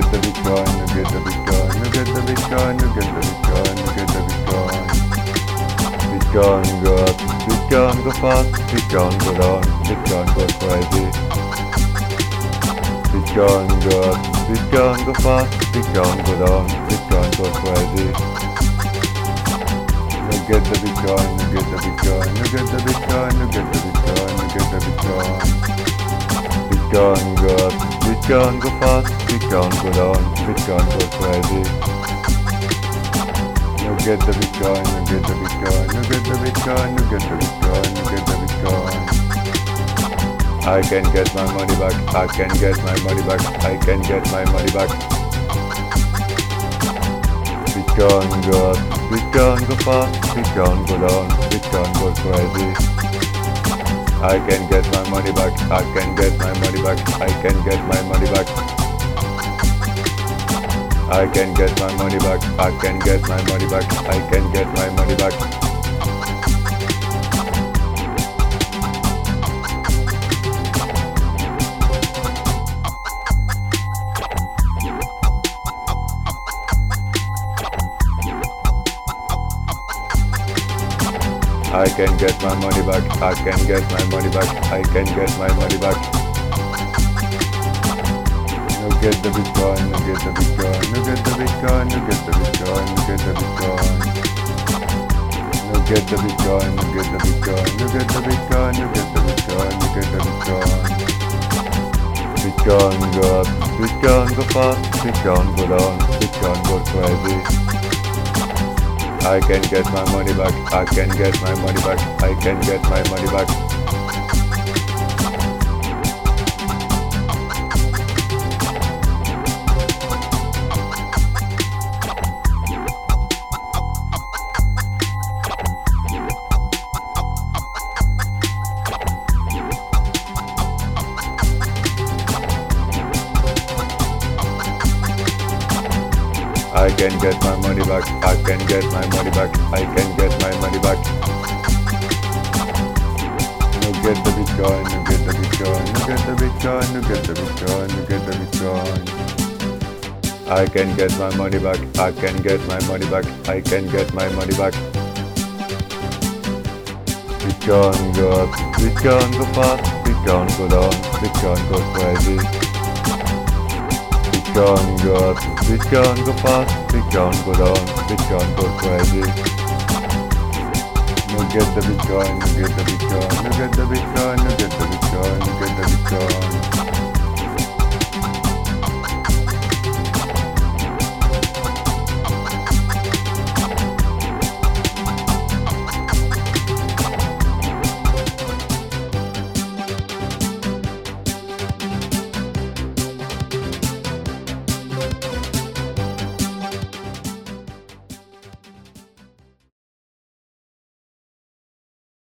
Bitcoin, nu get the Bitcoin, nu get the Bitcoin, nu get the Bitcoin, nu get the Bitcoin. Bitcoin got, Bitcoin go fast, Bitcoin go down, Bitcoin go crazy. Bitcoin got, Bitcoin go fast, Bitcoin go down, Bitcoin go crazy. Nu get the Bitcoin, nu get the Bitcoin, nu get the Bitcoin, nu get the Bitcoin, nu get the Bitcoin. Bitcoin got, Bitcoin go fast, Bitcoin go down, Bitcoin go crazy. Nu get the Bitcoin, nu get the Bitcoin, nu get the Bitcoin, nu get the Bitcoin, nu get the Bitcoin. I can get my money back, I can get my money back, I can get my money back. Bitcoin got, Bitcoin go fast, Bitcoin go down, Bitcoin go crazy. I can get my money back, I can get my money back, I can get my money back. I can get my money back, I can get my money back, I can get my money back. I can get my money back, I can get my money back, I can get my money back. No get the Bitcoin, no get the Bitcoin, no get the Bitcoin, no get the Bitcoin, no get the Bitcoin. No get the Bitcoin, no get the Bitcoin, no get the Bitcoin, no get the Bitcoin, no get the Bitcoin. Bitcoin got, Bitcoin go fast, Bitcoin go down, Bitcoin go crazy. I can get my money back, I can get my money back, I can get my money back. I can get my money back, I can get my money back, I can get my money back. No get the Bitcoin, no get the Bitcoin, no get the Bitcoin, no get the Bitcoin, no get the Bitcoin. I can get my money back, I can get my money back, I can get my money back. Bitcoin got, Bitcoin go fast, Bitcoin go down, Bitcoin go crazy gone good, it's gone go fast, it's go down, it's go crazy. You get the Bitcoin, you get the Bitcoin, you get the Bitcoin, you get the Bitcoin, you get the Bitcoin.